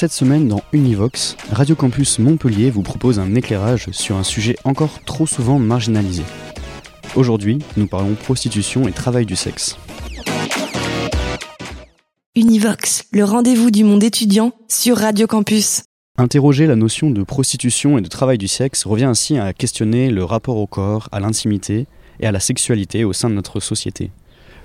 Cette semaine dans Univox, Radio Campus Montpellier vous propose un éclairage sur un sujet encore trop souvent marginalisé. Aujourd'hui, nous parlons prostitution et travail du sexe. Univox, le rendez-vous du monde étudiant sur Radio Campus. Interroger la notion de prostitution et de travail du sexe revient ainsi à questionner le rapport au corps, à l'intimité et à la sexualité au sein de notre société.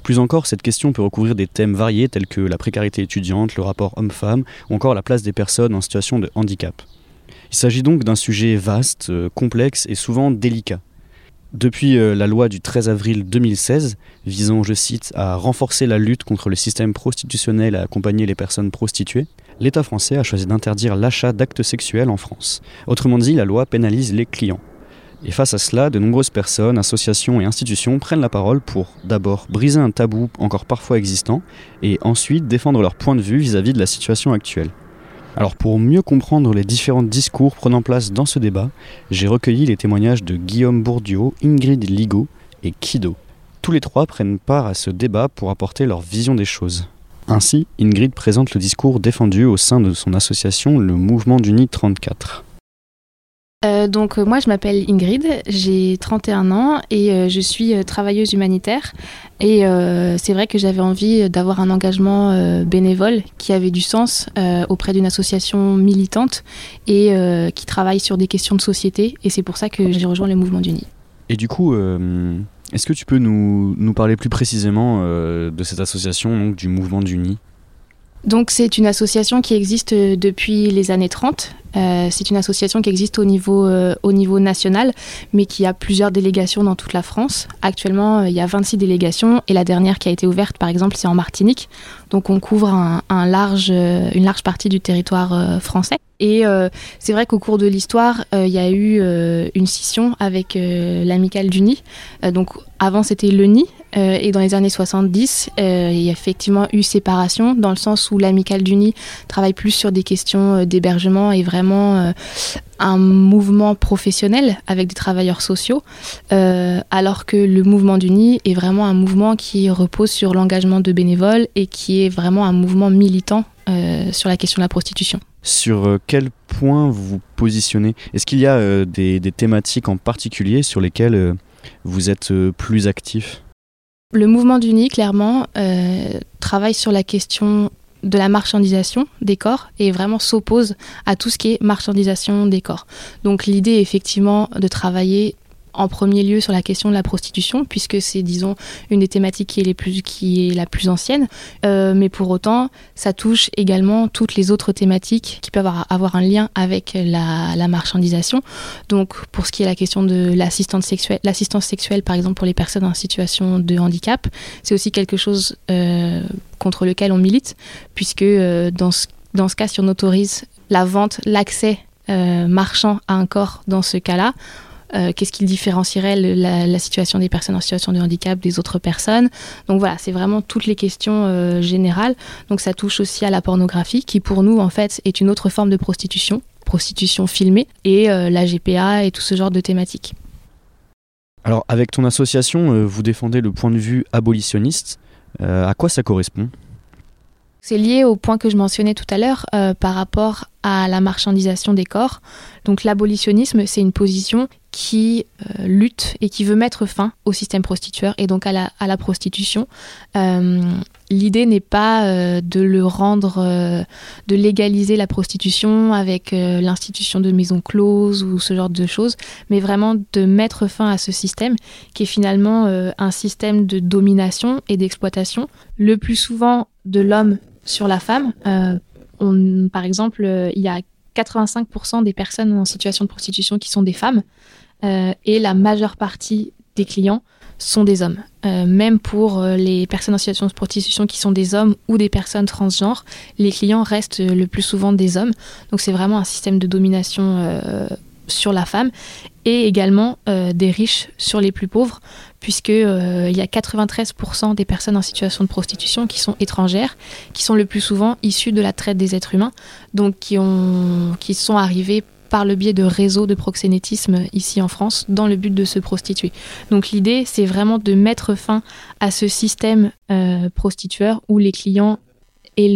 Plus encore, cette question peut recouvrir des thèmes variés tels que la précarité étudiante, le rapport homme-femme ou encore la place des personnes en situation de handicap. Il s'agit donc d'un sujet vaste, euh, complexe et souvent délicat. Depuis euh, la loi du 13 avril 2016, visant, je cite, à renforcer la lutte contre le système prostitutionnel et à accompagner les personnes prostituées, l'État français a choisi d'interdire l'achat d'actes sexuels en France. Autrement dit, la loi pénalise les clients. Et face à cela, de nombreuses personnes, associations et institutions prennent la parole pour d'abord briser un tabou encore parfois existant et ensuite défendre leur point de vue vis-à-vis de la situation actuelle. Alors pour mieux comprendre les différents discours prenant place dans ce débat, j'ai recueilli les témoignages de Guillaume Bourdieu, Ingrid Ligo et Kido. Tous les trois prennent part à ce débat pour apporter leur vision des choses. Ainsi, Ingrid présente le discours défendu au sein de son association le Mouvement d'Uni 34. Euh, donc euh, moi je m'appelle Ingrid, j'ai 31 ans et euh, je suis travailleuse humanitaire. Et c'est vrai que j'avais envie d'avoir un engagement bénévole qui avait du sens auprès d'une association militante et qui travaille sur des questions de société. Et c'est pour ça que j'ai rejoint le mouvement d'Uni. Et du coup, est-ce que tu peux nous, parler plus précisément de cette association, donc du Mouvement d'Uni Donc c'est une association qui existe euh, depuis les années 30. Euh, c'est une association qui existe au niveau, euh, au niveau national, mais qui a plusieurs délégations dans toute la France. Actuellement, il y a 26 délégations et la dernière qui a été ouverte, par exemple, c'est en Martinique. Donc on couvre une large partie du territoire français. Et c'est vrai qu'au cours de l'histoire, il y a eu une scission avec l'amicale du Nid. Donc avant c'était le Nid, euh, et dans les années 70, euh, il y a effectivement eu séparation, dans le sens où l'amicale du Nid travaille plus sur des questions euh, d'hébergement et vraiment euh, un mouvement professionnel avec des travailleurs sociaux, alors que le mouvement du Nid est vraiment un mouvement qui repose sur l'engagement de bénévoles et qui est vraiment un mouvement militant sur la question de la prostitution. Sur quel point vous vous positionnez? Est-ce qu'il y a des, des thématiques en particulier sur lesquelles vous êtes plus actif? Le mouvement d'Uni, clairement, euh, travaille sur la question de la marchandisation des corps et vraiment s'oppose à tout ce qui est marchandisation des corps. Donc l'idée effectivement de travailler en premier lieu sur la question de la prostitution, puisque c'est, disons, une des thématiques qui est, la plus ancienne. Euh, mais pour autant, ça touche également toutes les autres thématiques qui peuvent avoir, un lien avec la, marchandisation. Donc, pour ce qui est la question de l'assistance sexuelle, l'assistance sexuelle, par exemple, pour les personnes en situation de handicap, c'est aussi quelque chose euh, contre lequel on milite, puisque euh, dans, ce, dans ce cas, si on autorise la vente, l'accès marchand à un corps dans ce cas-là, euh, qu'est-ce qui différencierait le, la, la, situation des personnes en situation de handicap des autres personnes? Donc voilà, c'est vraiment toutes les questions euh, générales. Donc ça touche aussi à la pornographie, qui pour nous en fait est une autre forme de prostitution, prostitution filmée, et euh, la GPA et tout ce genre de thématiques. Alors avec ton association, euh, vous défendez le point de vue abolitionniste. Euh, à quoi ça correspond? C'est lié au point que je mentionnais tout à l'heure euh, par rapport à la marchandisation des corps. Donc l'abolitionnisme, c'est une position qui euh, lutte et qui veut mettre fin au système prostitueur et donc à la, prostitution. Euh, L'idée n'est pas euh, de le rendre, de légaliser la prostitution avec l'institution de maisons closes ou ce genre de choses, mais vraiment de mettre fin à ce système qui est finalement un système de domination et d'exploitation, le plus souvent de l'homme sur la femme. Par exemple, il y a 85% des personnes en situation de prostitution qui sont des femmes et la majeure partie des clients sont des hommes. Euh, même pour euh, les personnes en situation de prostitution qui sont des hommes ou des personnes transgenres, les clients restent le plus souvent des hommes. Donc c'est vraiment un système de domination euh, sur la femme et également des riches sur les plus pauvres, puisque il y a 93% des personnes en situation de prostitution qui sont étrangères, qui sont le plus souvent issues de la traite des êtres humains, donc qui sont arrivées par le biais de réseaux de proxénétisme ici en France dans le but de se prostituer. Donc l'idée, c'est vraiment de mettre fin à ce système euh, prostitueur où les clients et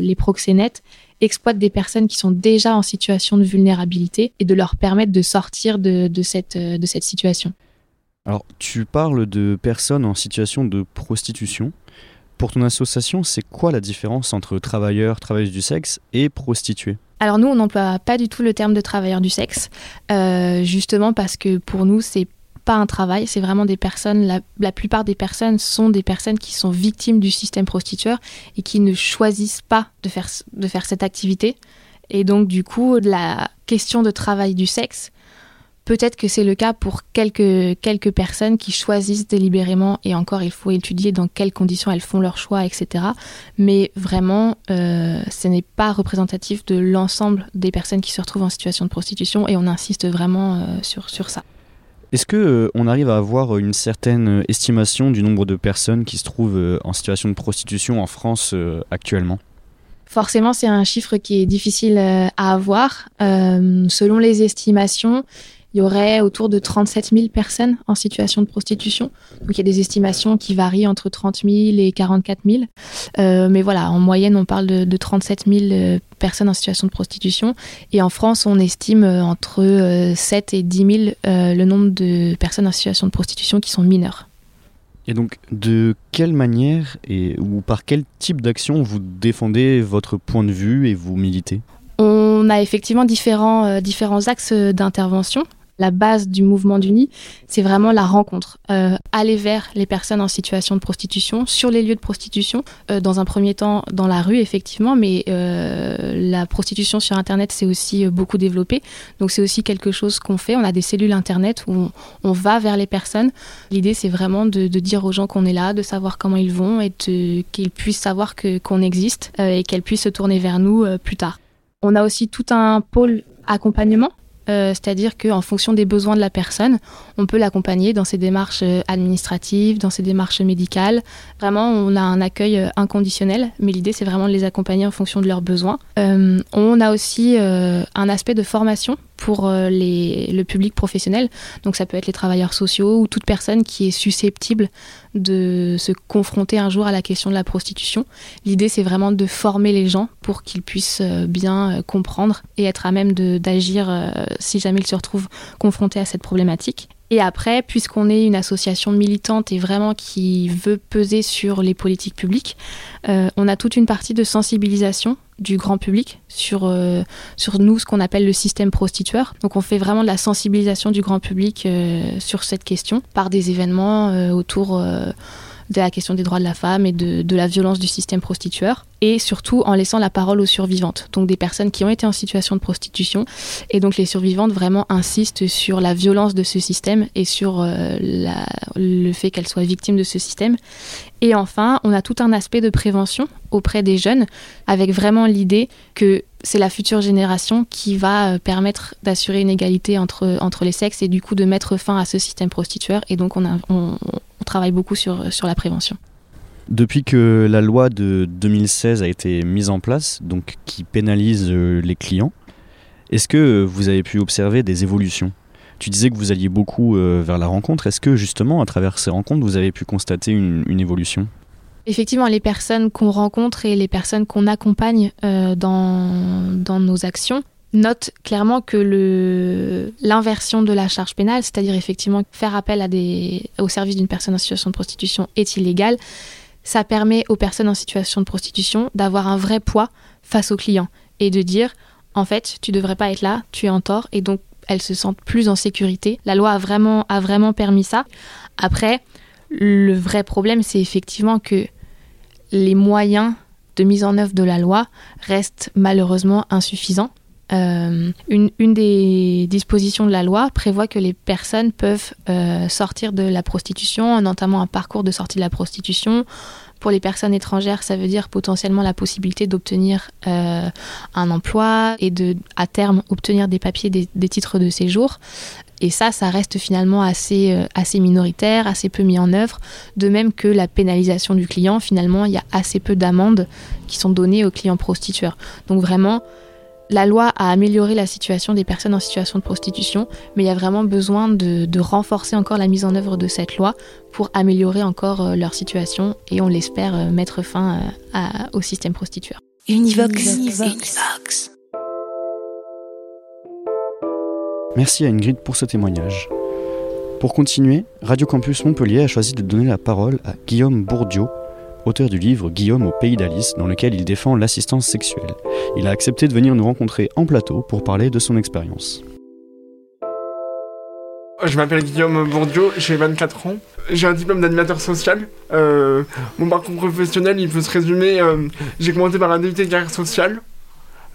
les proxénètes exploitent des personnes qui sont déjà en situation de vulnérabilité et de leur permettre de sortir de, de cette situation. Alors, tu parles de personnes en situation de prostitution. Pour ton association, c'est quoi la différence entre travailleurs, travailleuses du sexe et prostituées? Alors nous, on n'emploie pas du tout le terme de travailleur du sexe, euh, justement parce que pour nous, c'est pas un travail, c'est vraiment des personnes, la, plupart des personnes sont des personnes qui sont victimes du système prostitueur et qui ne choisissent pas de faire, de faire cette activité. Et donc du coup, la question de travail du sexe, Peut-être que c'est le cas pour quelques, quelques personnes qui choisissent délibérément, et encore il faut étudier dans quelles conditions elles font leur choix, etc. Mais vraiment, euh, ce n'est pas représentatif de l'ensemble des personnes qui se retrouvent en situation de prostitution, et on insiste vraiment euh, sur, sur ça. Est-ce que euh, on arrive à avoir une certaine estimation du nombre de personnes qui se trouvent en situation de prostitution en France actuellement? Forcément, c'est un chiffre qui est difficile à avoir. selon les estimations, il y aurait autour de 37 000 personnes en situation de prostitution. Donc il y a des estimations qui varient entre 30 000 et 44 000. Euh, mais voilà, en moyenne, on parle de, 37 000 euh, personnes en situation de prostitution. Et en France, on estime euh, entre 7 et 10 000 le nombre de personnes en situation de prostitution qui sont mineures. Et donc, de quelle manière et ou par quel type d'action vous défendez votre point de vue et vous militez? On a effectivement différents, différents axes d'intervention la base du mouvement d'Uni, c'est vraiment la rencontre. Euh, aller vers les personnes en situation de prostitution, sur les lieux de prostitution, euh, dans un premier temps dans la rue, effectivement, mais euh, la prostitution sur Internet s'est aussi beaucoup développée. Donc c'est aussi quelque chose qu'on fait. On a des cellules Internet où on, va vers les personnes. L'idée, c'est vraiment de, dire aux gens qu'on est là, de savoir comment ils vont et qu'ils puissent savoir qu'on existe et qu'elles puissent se tourner vers nous plus tard. On a aussi tout un pôle accompagnement euh, c'est-à-dire qu'en fonction des besoins de la personne, on peut l'accompagner dans ses démarches euh, administratives, dans ses démarches médicales. Vraiment, on a un accueil euh, inconditionnel, mais l'idée, c'est vraiment de les accompagner en fonction de leurs besoins. on a aussi un aspect de formation pour les, le public professionnel. Donc ça peut être les travailleurs sociaux ou toute personne qui est susceptible de se confronter un jour à la question de la prostitution. L'idée, c'est vraiment de former les gens pour qu'ils puissent bien comprendre et être à même d'agir si jamais ils se retrouvent confrontés à cette problématique. Et après, puisqu'on est une association militante et vraiment qui veut peser sur les politiques publiques, euh, on a toute une partie de sensibilisation du grand public sur, euh, sur nous, ce qu'on appelle le système prostitueur. Donc on fait vraiment de la sensibilisation du grand public euh, sur cette question par des événements autour de la question des droits de la femme et de, de, la violence du système prostitueur, et surtout en laissant la parole aux survivantes, donc des personnes qui ont été en situation de prostitution, et donc les survivantes vraiment insistent sur la violence de ce système et sur euh, le fait qu'elles soient victimes de ce système. Et enfin, on a tout un aspect de prévention auprès des jeunes, avec vraiment l'idée que c'est la future génération qui va euh, permettre d'assurer une égalité entre, entre les sexes et du coup de mettre fin à ce système prostitueur. Et donc on, a, travaille beaucoup sur, sur la prévention. Depuis que la loi de 2016 a été mise en place, donc qui pénalise euh, les clients, est-ce que vous avez pu observer des évolutions? Tu disais que vous alliez beaucoup euh, vers la rencontre. Est-ce que justement, à travers ces rencontres, vous avez pu constater une, évolution? Effectivement, les personnes qu'on rencontre et les personnes qu'on accompagne euh, dans, dans nos actions note clairement que l'inversion de la charge pénale, c'est-à-dire effectivement faire appel au service d'une personne en situation de prostitution est illégal, ça permet aux personnes en situation de prostitution d'avoir un vrai poids face aux clients et de dire en fait tu devrais pas être là, tu es en tort et donc elles se sentent plus en sécurité. La loi a vraiment permis ça. Après, le vrai problème c'est effectivement que les moyens de mise en œuvre de la loi restent malheureusement insuffisants une, une, des dispositions de la loi prévoit que les personnes peuvent sortir de la prostitution en entamant un parcours de sortie de la prostitution pour les personnes étrangères, ça veut dire potentiellement la possibilité d'obtenir euh, un emploi et de, à terme, obtenir des papiers, des, titres de séjour. Et ça, ça reste finalement assez, euh, assez minoritaire, assez peu mis en œuvre. De même que la pénalisation du client, finalement, il y a assez peu d'amendes qui sont données aux clients prostitueurs. Donc vraiment, la loi a amélioré la situation des personnes en situation de prostitution, mais il y a vraiment besoin de, renforcer encore la mise en œuvre de cette loi pour améliorer encore euh, leur situation et on l'espère euh, mettre fin euh, au système prostitueur. Univox. Univox. Merci à Ingrid pour ce témoignage. Pour continuer, Radio Campus Montpellier a choisi de donner la parole à Guillaume Bourdieu, auteur du livre Guillaume au pays d'Alice, dans lequel il défend l'assistance sexuelle. Il a accepté de venir nous rencontrer en plateau pour parler de son expérience. Je m'appelle Guillaume Bourdieu, j'ai 24 ans. J'ai un diplôme d'animateur social. Euh, mon parcours professionnel, il peut se résumer. Euh, j'ai commencé par un DUT de carrière sociale.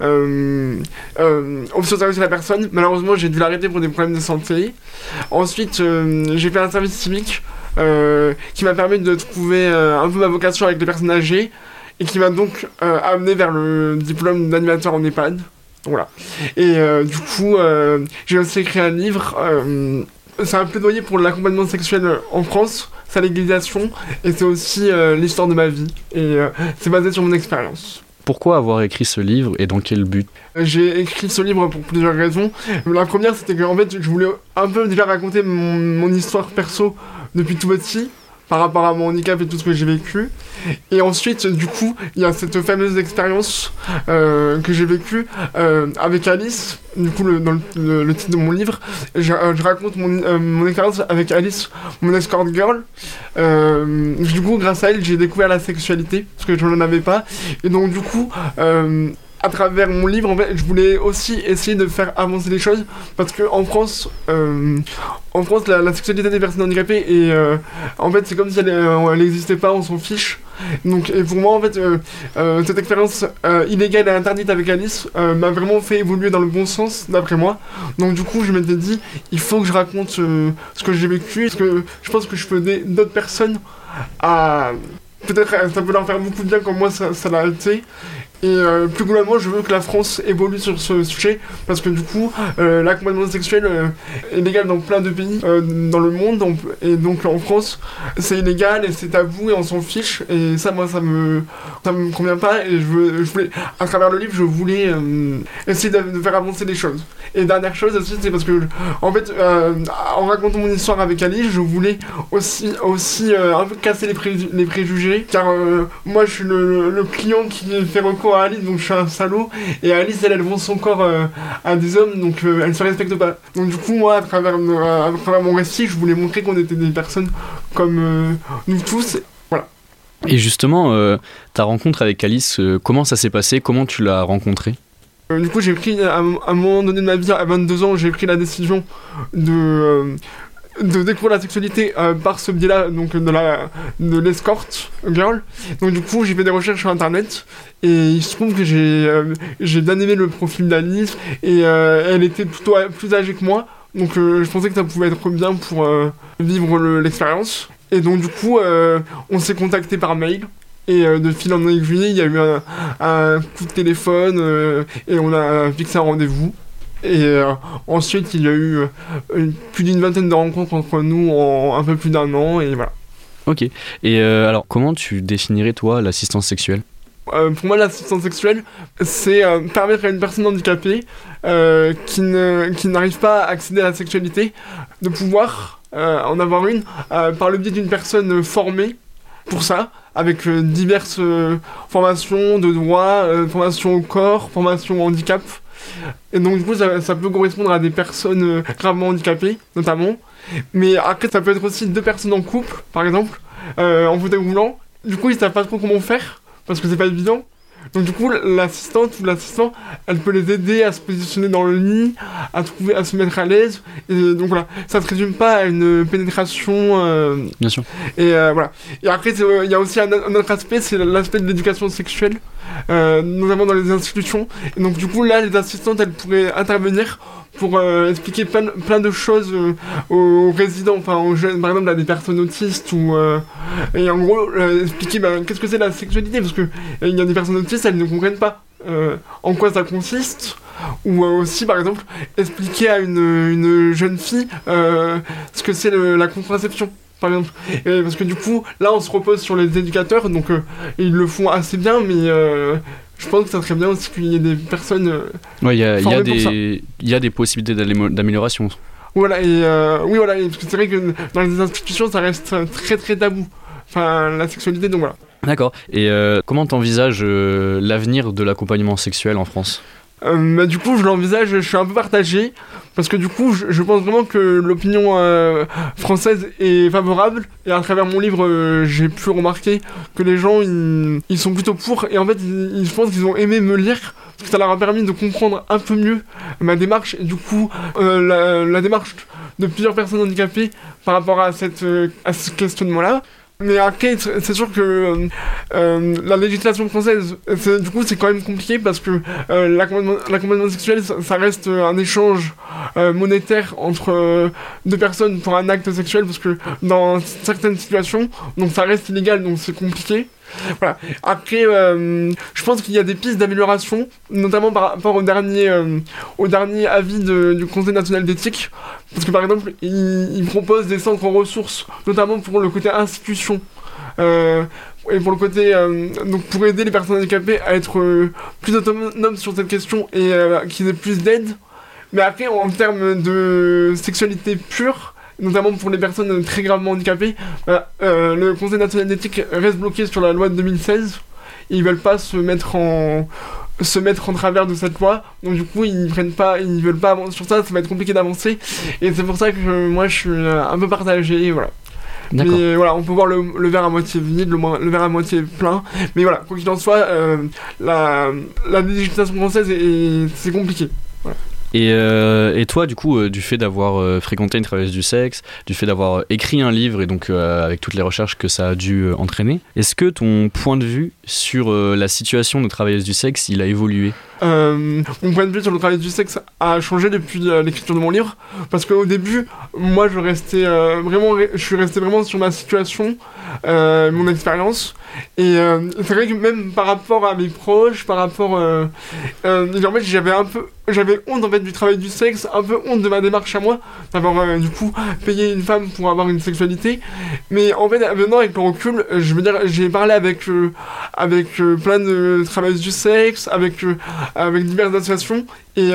Euh, euh, option service à la personne. Malheureusement, j'ai dû l'arrêter pour des problèmes de santé. Ensuite, j'ai fait un service civique euh, qui m'a permis de trouver euh, un peu ma vocation avec les personnes âgées et qui m'a donc euh, amené vers le diplôme d'animateur en EHPAD. Voilà. Et du coup, j'ai aussi écrit un livre. c'est un plaidoyer pour l'accompagnement sexuel en France, sa légalisation, et c'est aussi l'histoire de ma vie. Et c'est basé sur mon expérience. Pourquoi avoir écrit ce livre et dans quel but? J'ai écrit ce livre pour plusieurs raisons. La première, c'était que en fait, je voulais un peu déjà raconter mon, mon histoire perso depuis tout petit par rapport à mon handicap et tout ce que j'ai vécu. Et ensuite, du coup, il y a cette fameuse expérience euh, que j'ai vécue euh, avec Alice. Du coup, dans le, titre de mon livre, je, euh, raconte mon, mon, expérience avec Alice, mon escort girl. du coup, grâce à elle, j'ai découvert la sexualité, parce que je n'en avais pas. Et donc, du coup, à travers mon livre, en fait, je voulais aussi essayer de faire avancer les choses parce que en France, euh, en France, la, sexualité des personnes handicapées et euh, en fait, c'est comme si elle n'existait pas, on s'en fiche. Donc, et pour moi, en fait, euh, cette expérience illégale et interdite avec Alice m'a vraiment fait évoluer dans le bon sens, d'après moi. Donc, du coup, je m'étais dit, il faut que je raconte ce que j'ai vécu, parce que je pense que je peux aider d'autres personnes à peut-être ça peut leur faire beaucoup de bien comme moi ça l'a été et euh, plus globalement, je veux que la France évolue sur ce sujet parce que du coup, euh, l'accompagnement sexuel euh, est légal dans plein de pays dans le monde. et donc en France, c'est illégal et c'est tabou et on s'en fiche. Et ça, moi, ça me, ça me convient pas. Et je, veux, je voulais, à travers le livre, je voulais essayer de, faire avancer les choses. Et dernière chose aussi, c'est parce que, en fait, en racontant mon histoire avec Ali, je voulais aussi, aussi un peu casser les, préjugés. Car moi, je suis le client qui fait recours à Alice, donc je suis un salaud. Et Alice, elle, elle vend son corps euh, à des hommes, donc euh, elle se respecte pas. Donc du coup, moi, à travers, euh, à travers mon récit, je voulais montrer qu'on était des personnes comme nous tous. Voilà. Et justement, ta rencontre avec Alice, comment ça s'est passé? Comment tu l'as rencontrée? Du coup, j'ai pris, à, un moment donné de ma vie, à 22 ans, j'ai pris la décision de, de découvrir la sexualité euh, par ce biais-là, donc de la de l'escorte girl. Donc du coup, j'ai fait des recherches sur internet et il se trouve que j'ai euh, j'ai bien le profil d'Alice et euh, elle était plutôt plus âgée que moi. Donc je pensais que ça pouvait être bien pour vivre l'expérience. Et donc du coup, on s'est contacté par mail. Et de fil en aiguille, il y a eu un coup de téléphone et on a fixé un rendez-vous. Et euh, ensuite, il y a eu euh, plus d'une vingtaine de rencontres entre nous en un peu plus d'un an, et voilà. Ok. Et euh, alors, comment tu définirais, toi, l'assistance sexuelle? Pour moi, l'assistance sexuelle, c'est permettre à une personne handicapée qui, ne, qui n'arrive pas à accéder à la sexualité de pouvoir en avoir une par le biais d'une personne formée pour ça, avec diverses formations de droit, formation au corps, formation au handicap, et donc, du coup, ça, peut correspondre à des personnes euh, gravement handicapées, notamment. Mais après, ça peut être aussi deux personnes en couple, par exemple, euh, en fauteuil roulant. Du coup, ils savent pas trop comment faire, parce que c'est pas évident. Donc du coup, l'assistante ou l'assistant, elle peut les aider à se positionner dans le lit, à trouver, à se mettre à l'aise. Et donc voilà, ça ne se résume pas à une pénétration. Euh, Bien sûr. Et euh, voilà. Et après, il y a aussi un, autre aspect, c'est l'aspect de l'éducation sexuelle, euh, notamment dans les institutions. Et donc du coup, là, les assistantes, elles pourraient intervenir pour euh, expliquer plein, plein, de choses euh, aux, résidents, enfin aux jeunes, par exemple à des personnes autistes ou euh, et en gros expliquer ben, qu'est-ce que c'est la sexualité parce que il y a des personnes autistes elles ne comprennent pas en quoi ça consiste ou aussi par exemple expliquer à une, une jeune fille ce que c'est la contraception par exemple. Parce que du coup là on se repose sur les éducateurs donc ils le font assez bien mais je pense que ça serait bien aussi qu'il y ait des personnes. Euh, ouais, il y, a, des, y a des possibilités d'amélioration. Voilà, et euh, oui, voilà, parce que c'est vrai que dans les institutions, ça reste très très tabou. Enfin, la sexualité, donc voilà. D'accord. Et euh, comment t'envisages l'avenir de l'accompagnement sexuel en France? Euh, du coup, je l'envisage, je suis un peu partagé, parce que du coup, je, pense vraiment que l'opinion euh, française est favorable, et à travers mon livre, euh, j'ai pu remarquer que les gens, ils, sont plutôt pour, et en fait, ils, je pense qu'ils ont aimé me lire, parce que ça leur a permis de comprendre un peu mieux ma démarche, et du coup, la, la, démarche de plusieurs personnes handicapées par rapport à, cette, à ce questionnement-là. Mais après, c'est sûr que euh, euh, la législation française, du coup, c'est quand même compliqué parce que euh, l'accompagnement sexuel, ça, reste un échange monétaire entre deux personnes pour un acte sexuel parce que dans certaines situations, donc ça reste illégal, donc c'est compliqué. Voilà. Après, euh, je pense qu'il y a des pistes d'amélioration, notamment par rapport au dernier, euh, au dernier avis du Conseil national d'éthique. Parce que par exemple, il, propose des centres ressources, notamment pour le côté institution. Euh, et pour le côté donc pour aider les personnes handicapées à être plus autonomes sur cette question et qu'ils aient plus d'aide mais après en termes de sexualité pure notamment pour les personnes très gravement handicapées, bah, euh, le Conseil national d'éthique reste bloqué sur la loi de 2016. ils veulent pas se mettre en se mettre en travers de cette loi donc du coup ils prennent pas ils veulent pas avancer sur ça ça va être compliqué d'avancer et c'est pour ça que moi je suis un peu partagé voilà mais voilà, on peut voir le, verre à moitié vide, le, le, verre à moitié plein. Mais voilà, quoi qu'il en soit, euh, la, la législation française, c'est compliqué. Voilà. Euh, et, toi, du coup, euh, du fait d'avoir euh, fréquenté une travailleuse du sexe, du fait d'avoir écrit un livre et donc avec toutes les recherches que ça a dû entraîner, est-ce que ton point de vue sur la situation de travailleuse du sexe, il a évolué? Mon point de vue sur le travail du sexe a changé depuis l'écriture de mon livre parce qu'au début, moi, je restais vraiment, je suis resté vraiment sur ma situation, mon expérience. Et c'est vrai que même par rapport à mes proches, par rapport, en fait, j'avais un peu j'avais honte en fait du travail du sexe, un peu honte de ma démarche à moi, d'avoir euh, du coup payé une femme pour avoir une sexualité. Mais en fait, maintenant avec le recul, euh, je veux dire, j'ai parlé avec, euh, avec plein de travailleuses du sexe, avec, avec diverses associations. Et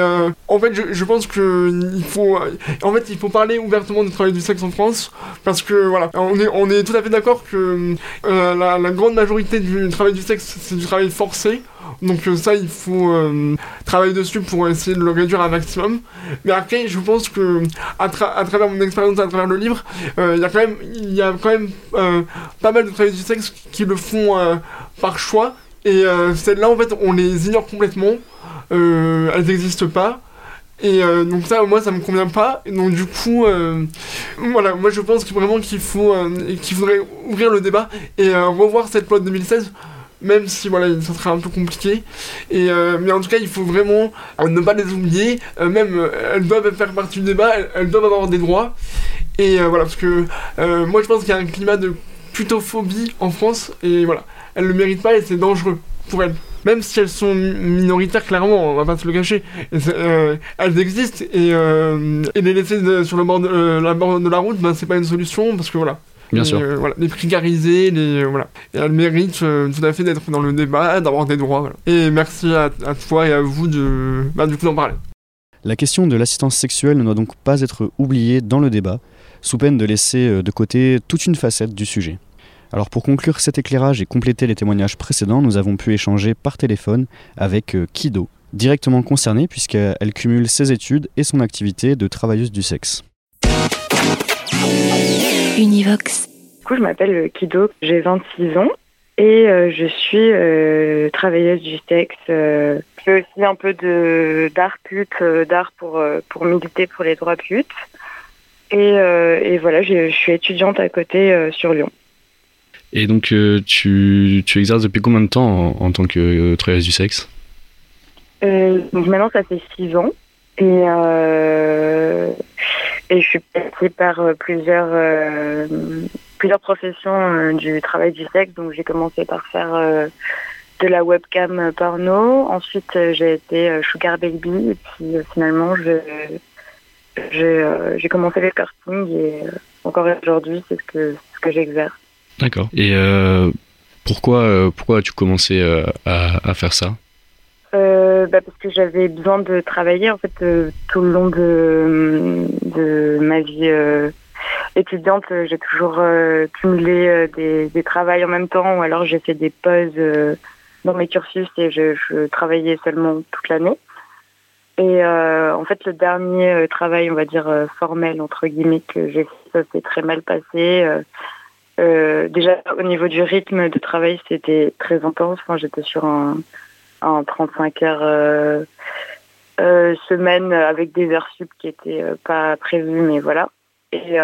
en fait, je, pense que il faut, en fait, il faut parler ouvertement du travail du sexe en France, parce que voilà, on est, on est tout à fait d'accord que la grande majorité du travail du sexe, c'est du travail forcé. Donc euh, ça, il faut euh, travailler dessus pour essayer de le réduire un maximum. Mais après, je pense que à, travers mon expérience, à travers le livre, euh, il y a quand même, pas mal de travailleurs du sexe qui le font par choix. Et celles-là, en fait, on les ignore complètement. elles n'existent pas. Et donc ça, moi, ça me convient pas. Donc du coup, voilà, moi je pense vraiment qu'il faut, qu'il faudrait ouvrir le débat et revoir cette loi de 2016 même si voilà ça serait un peu compliqué. Et euh, mais en tout cas il faut vraiment euh, ne pas les oublier. Euh, même elles doivent faire partie du débat elles, doivent avoir des droits. Et voilà parce que moi je pense qu'il y a un climat de putophobie en France et voilà. Elles le méritent pas et c'est dangereux pour elles. Même si elles sont minoritaires clairement on va pas se le cacher. Elles existent et, les laisser sur le la, bord de la route ben c'est pas une solution parce que voilà Bien sûr. Euh, voilà, les précarisés, les, euh, voilà. Et elle mérite euh, tout à fait d'être dans le débat, d'avoir des droits. Voilà. Et merci à, toi et à vous de, bah, du coup d'en parler. La question de l'assistance sexuelle ne doit donc pas être oubliée dans le débat, sous peine de laisser de côté toute une facette du sujet. Alors pour conclure cet éclairage et compléter les témoignages précédents, nous avons pu échanger par téléphone avec Kido, directement concernée puisqu'elle cumule ses études et son activité de travailleuse du sexe. Univox. Du coup, je m'appelle Kido, j'ai 26 ans. Et je suis travailleuse du sexe. je fais aussi un peu de d'art pute, d'art pour pour militer pour les droits putes. Et, et voilà, je suis étudiante à côté sur Lyon. Et donc, tu, tu, exerces depuis combien de temps en, tant que travailleuse du sexe? Donc maintenant, ça fait six ans. Et, euh, et je suis passée par euh, plusieurs, euh, plusieurs professions du travail du sexe. Donc j'ai commencé par faire de la webcam porno. Ensuite j'ai été sugar baby. Et puis finalement j'ai commencé le karting et encore aujourd'hui c'est ce que, que j'exerce. D'accord. Et pourquoi, pourquoi as-tu commencé à faire ça? Euh, bah parce que j'avais besoin de travailler en fait euh, tout le long de, ma vie euh, étudiante. J'ai toujours cumulé des, des travails en même temps ou alors j'ai fait des pauses dans mes cursus et je, travaillais seulement toute l'année. Et en fait, le dernier travail, on va dire formel entre guillemets que j'ai fait, ça s'est très mal passé. déjà au niveau du rythme de travail, c'était très intense. J'étais sur un en 35 heures euh, euh, semaine avec des heures sup qui étaient euh, pas prévues, mais voilà. Et,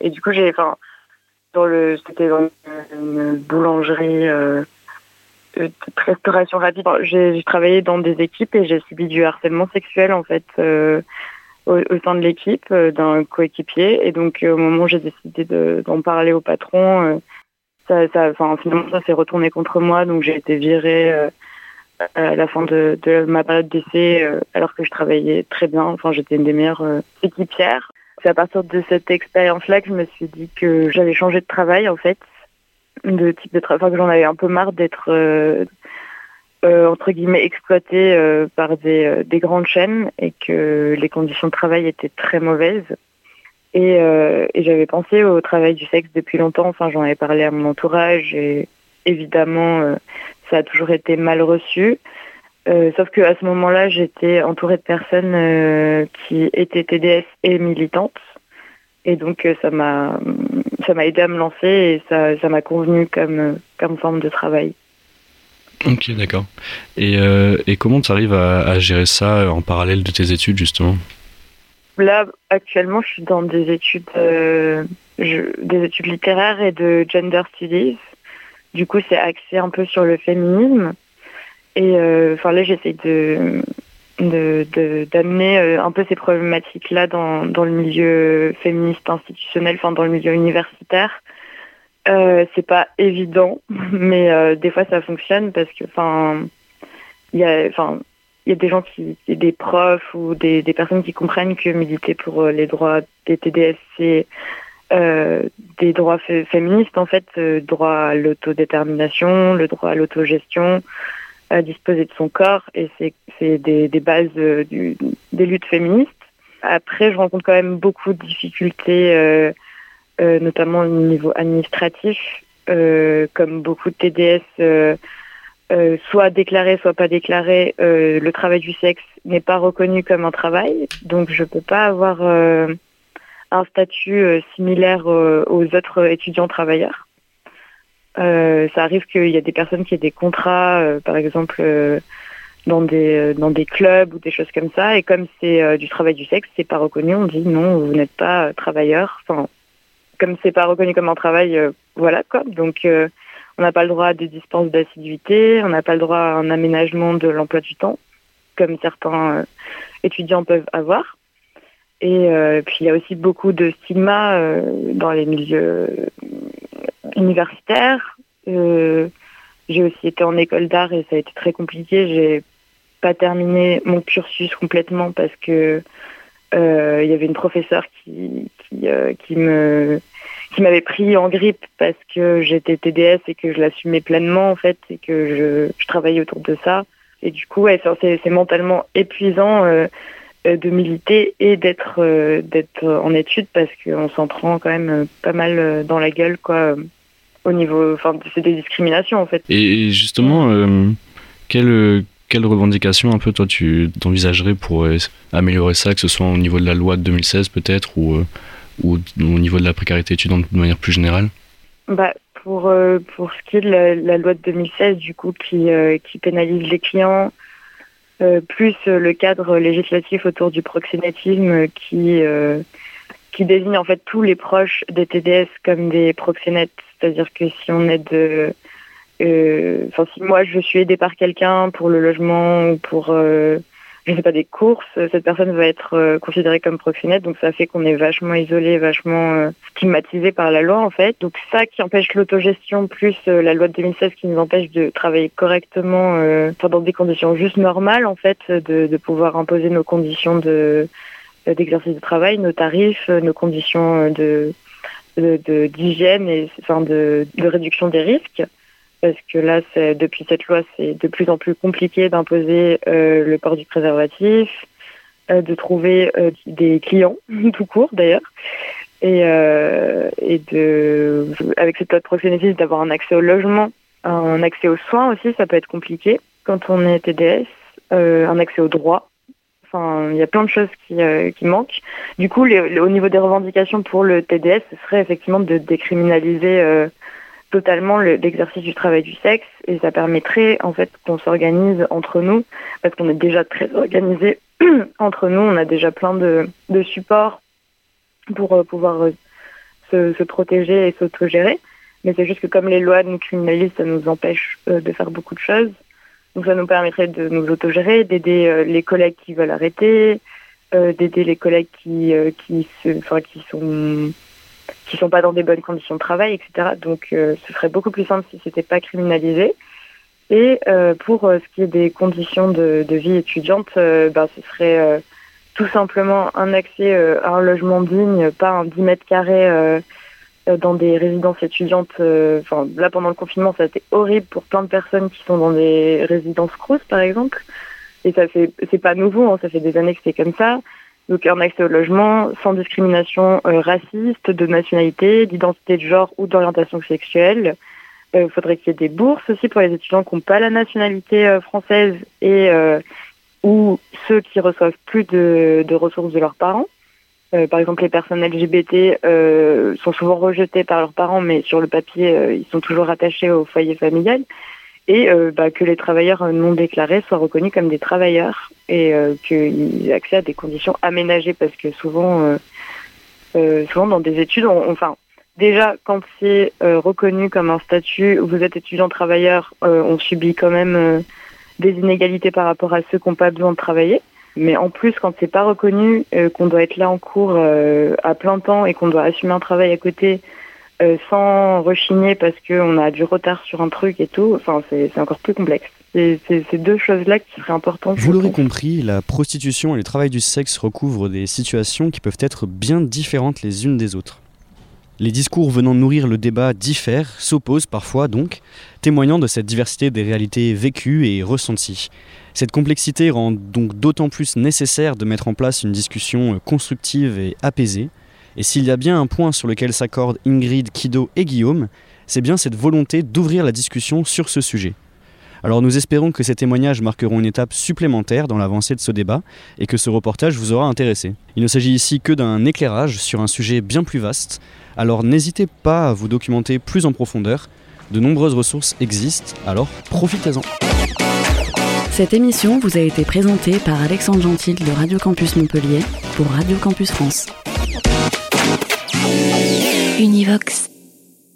et du coup, j'ai, enfin, dans le, c'était dans une, boulangerie restauration rapide. J'ai travaillé dans des équipes et j'ai subi du harcèlement sexuel en fait au, sein de l'équipe d'un coéquipier. Et donc au moment où j'ai décidé d'en parler au patron, ça, ça, finalement ça s'est retourné contre moi. Donc j'ai été virée à la fin de, ma période d'essai, euh, alors que je travaillais très bien. Enfin, j'étais une des meilleures euh, équipières. C'est à partir de cette expérience-là que je me suis dit que j'allais changer de travail, en fait, de type de travail. Que j'en avais un peu marre d'être euh, euh entre guillemets exploitée par des, des grandes chaînes et que les conditions de travail étaient très mauvaises. Et, et j'avais pensé au travail du sexe depuis longtemps. Enfin, j'en avais parlé à mon entourage et évidemment, ça a toujours été mal reçu. Euh, sauf que à ce moment-là, j'étais entourée de personnes euh, qui étaient TDS et militantes, et donc euh, ça m'a ça m'a aidé à me lancer et ça ça m'a convenu comme comme forme de travail. Ok, d'accord. Et, et comment tu arrives à, à, gérer ça en parallèle de tes études justement? Là, actuellement, je suis dans des études des études littéraires et de gender studies. Du coup, c'est axé un peu sur le féminisme. Et euh, là, j'essaie de d'amener euh, un peu ces problématiques-là dans, dans le milieu féministe institutionnel, enfin dans le milieu universitaire. Euh, c'est pas évident, mais euh, des fois ça fonctionne parce que il y a y a des gens qui des profs ou des, des personnes qui comprennent que militer pour les droits des TDS c'est euh, des droits féministes, en fait, euh, droit à l'autodétermination, le droit à l'autogestion, à disposer de son corps, et c'est des, des bases euh, du, des luttes féministes. Après, je rencontre quand même beaucoup de difficultés, euh, notamment au niveau administratif, comme beaucoup de TDS, soit déclarés, soit pas déclarés, le travail du sexe n'est pas reconnu comme un travail, donc je peux pas avoir un statut euh, similaire euh, aux autres étudiants travailleurs. Euh, ça arrive qu'il y a des personnes qui aient des contrats, par exemple dans des clubs ou des choses comme ça, et comme c'est du travail du sexe, c'est pas reconnu. On dit non, vous n'êtes pas travailleur. Enfin, comme c'est pas reconnu comme un travail, voilà quoi. Donc on n'a pas le droit à des dispenses d'assiduité, on n'a pas le droit à un aménagement de l'emploi du temps, comme certains étudiants peuvent avoir. Et euh, puis il y a aussi beaucoup de stigma euh, dans les milieux universitaires. Euh, j'ai aussi été en école d'art et ça a été très compliqué. J'ai pas terminé mon cursus complètement parce que il y avait une professeure qui qui, me qui m'avait pris en grippe parce que j'étais TDS et que je l'assumais pleinement en fait et que je, travaillais autour de ça. Et du coup, c'est mentalement épuisant de militer et d'être euh, d'être en études parce qu'on s'en prend quand même euh, pas mal dans la gueule quoi au niveau enfin c'est des discriminations en fait. Et justement quelle quelle revendication un peu toi tu t'envisagerais pour améliorer ça que ce soit au niveau de la loi de 2016 peut-être ou ou au niveau de la précarité étudiante de manière plus générale? Bah pour, euh, pour ce qui est de la, la loi de 2016, du coup, qui, euh, qui pénalise les clients, euh, plus euh, le cadre législatif autour du proxénétisme qui, euh, désigne en fait tous les proches des TDS comme des proxénètes. C'est-à-dire que si on aide, euh, euh, enfin si moi je suis aidée par quelqu'un pour le logement ou pour je sais pas des courses, cette personne va être euh, considérée comme proxénète, donc ça fait qu'on est vachement isolé, vachement euh, stigmatisé par la loi en fait. Donc ça qui empêche l'autogestion plus euh, la loi de 2016 qui nous empêche de travailler correctement, dans des conditions juste normales en fait, de, pouvoir imposer nos conditions de d'exercice de travail, nos tarifs, nos conditions de d'hygiène et enfin de réduction des risques parce que là, depuis cette loi, c'est de plus en plus compliqué d'imposer euh, le port du préservatif, euh, de trouver euh, des clients, tout court d'ailleurs, et, et de, avec cette loi de proxénétisme, d'avoir un accès au logement, un accès aux soins aussi, ça peut être compliqué quand on est TDS, un accès aux droits. Enfin, il y a plein de choses qui, qui manquent. Du coup, au niveau des revendications pour le TDS, ce serait effectivement de décriminaliser totalement le- l'exercice du travail du sexe et ça permettrait en fait qu'on s'organise entre nous parce qu'on est déjà très organisé entre nous, on a déjà plein de, supports pour euh, pouvoir euh, se, protéger et s'autogérer. Mais c'est juste que comme les lois nous criminalisent, ça nous empêche euh, de faire beaucoup de choses. Donc ça nous permettrait de nous autogérer, d'aider les collègues qui veulent arrêter, d'aider les collègues qui, qui, qui sont qui sont pas dans des bonnes conditions de travail, etc. Donc euh, ce serait beaucoup plus simple si c'était pas criminalisé. Et euh, pour euh, ce qui est des conditions de, vie étudiante, ben, ce serait tout simplement un accès à un logement digne, pas un 10 mètres carrés dans des résidences étudiantes. Enfin, là, pendant le confinement, ça a été horrible pour plein de personnes qui sont dans des résidences crous, par exemple. Et ça fait, c'est pas nouveau, hein, ça fait des années que c'est comme ça. Donc un accès au logement sans discrimination euh, raciste, de nationalité, d'identité de genre ou d'orientation sexuelle. Il faudrait qu'il y ait des bourses aussi pour les étudiants qui n'ont pas la nationalité euh, française et euh, ou ceux qui reçoivent plus de, de ressources de leurs parents. Euh, par exemple, les personnes LGBT euh, sont souvent rejetées par leurs parents, mais sur le papier, euh, ils sont toujours attachés au foyer familial. Et euh, bah, que les travailleurs non déclarés soient reconnus comme des travailleurs et euh, qu'ils aient accès à des conditions aménagées, parce que souvent, euh, souvent dans des études, enfin, déjà quand c'est reconnu comme un statut, vous êtes étudiant travailleur, on subit quand même des inégalités par rapport à ceux qui n'ont pas besoin de travailler. Mais en plus, quand c'est pas reconnu, qu'on doit être là en cours à plein temps et qu'on doit assumer un travail à côté euh, sans rechigner parce qu'on a du retard sur un truc et tout, enfin, c'est encore plus complexe. C'est ces deux choses-là qui seraient importantes. Vous l'aurez compris, la prostitution et le travail du sexe recouvrent des situations qui peuvent être bien différentes les unes des autres. Les discours venant nourrir le débat diffèrent, s'opposent parfois donc, témoignant de cette diversité des réalités vécues et ressenties. Cette complexité rend donc d'autant plus nécessaire de mettre en place une discussion constructive et apaisée. Et s'il y a bien un point sur lequel s'accordent Ingrid, Kido et Guillaume, c'est bien cette volonté d'ouvrir la discussion sur ce sujet. Alors nous espérons que ces témoignages marqueront une étape supplémentaire dans l'avancée de ce débat et que ce reportage vous aura intéressé. Il ne s'agit ici que d'un éclairage sur un sujet bien plus vaste, alors n'hésitez pas à vous documenter plus en profondeur. De nombreuses ressources existent, alors profitez-en. Cette émission vous a été présentée par Alexandre Gentil de Radio Campus Montpellier pour Radio Campus France. Univox.